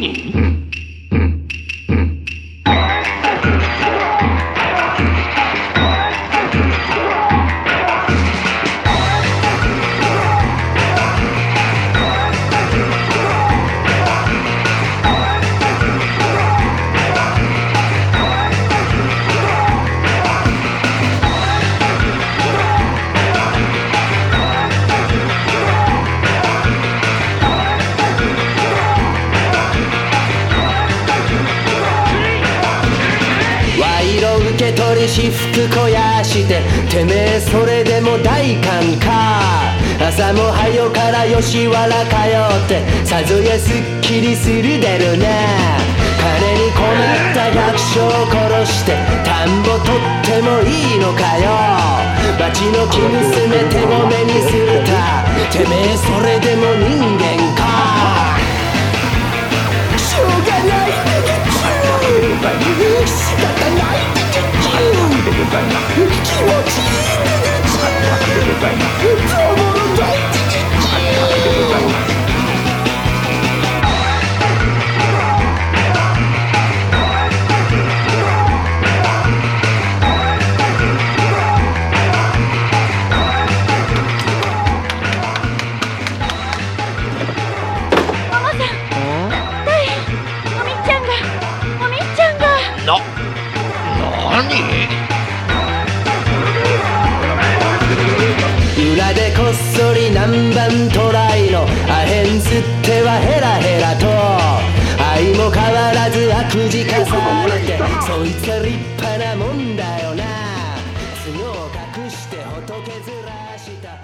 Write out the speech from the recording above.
Thank. 受け取り私服肥やしててめえそれでも大官か。朝も早から吉原通ってさぞやすっきりするだろうな。金に込まった百姓を殺して田んぼ取ってもいいのかよ。町の生娘手ごめにするたてめえそれでも裏でこっそり南蛮トライのアヘン吸ってはヘラヘラと愛も変わらず悪事化されてそいつは立派なもんだよな角を隠して仏ずらした